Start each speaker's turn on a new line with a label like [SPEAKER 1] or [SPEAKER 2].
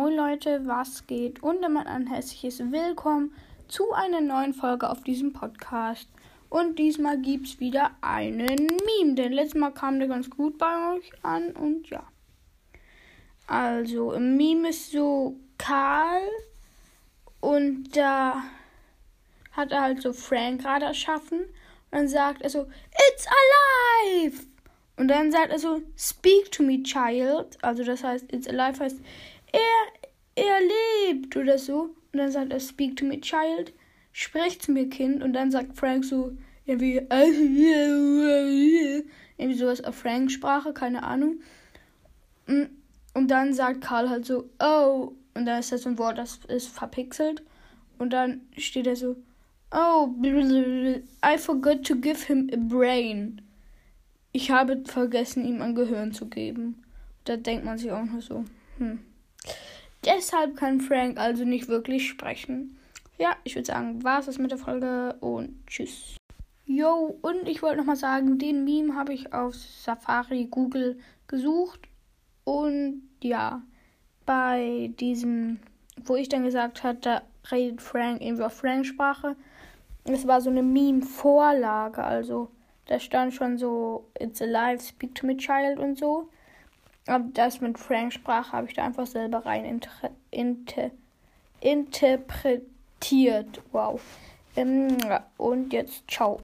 [SPEAKER 1] Moin Leute, was geht? Und immer ein hässliches Willkommen zu einer neuen Folge auf diesem Podcast. Und diesmal gibt es wieder einen Meme, denn letztes Mal kam der ganz gut bei euch an und ja. Also, im Meme ist so Karl und da hat er halt so Frank gerade erschaffen und dann sagt er so, It's alive! Und dann sagt er so, Speak to me, child. Also das heißt, It's alive heißt, er, er lebt oder so. Und dann sagt er, Speak to me, child. Sprich zu mir, Kind. Und dann sagt Frank so, irgendwie, irgendwie sowas auf Frank-Sprache, keine Ahnung. Und dann sagt Karl halt so, oh. Und dann ist das so ein Wort, das ist verpixelt. Und dann steht er so, oh, I forgot to give him a brain. Ich habe vergessen, ihm ein Gehirn zu geben. Da denkt man sich auch nur so, hm. Deshalb kann Frank also nicht wirklich sprechen. Ja, ich würde sagen, war es das mit der Folge und tschüss. Yo, und ich wollte nochmal sagen, den Meme habe ich auf Safari Google gesucht. Und ja, bei diesem, wo ich dann gesagt hatte, da redet Frank irgendwie auf Frank-Sprache. Es war so eine Meme-Vorlage, also da stand schon so, it's alive, speak to me child und so. Aber das mit Frank-Sprache habe ich da einfach selber rein inter inter interpretiert. Wow. Ähm, und jetzt ciao.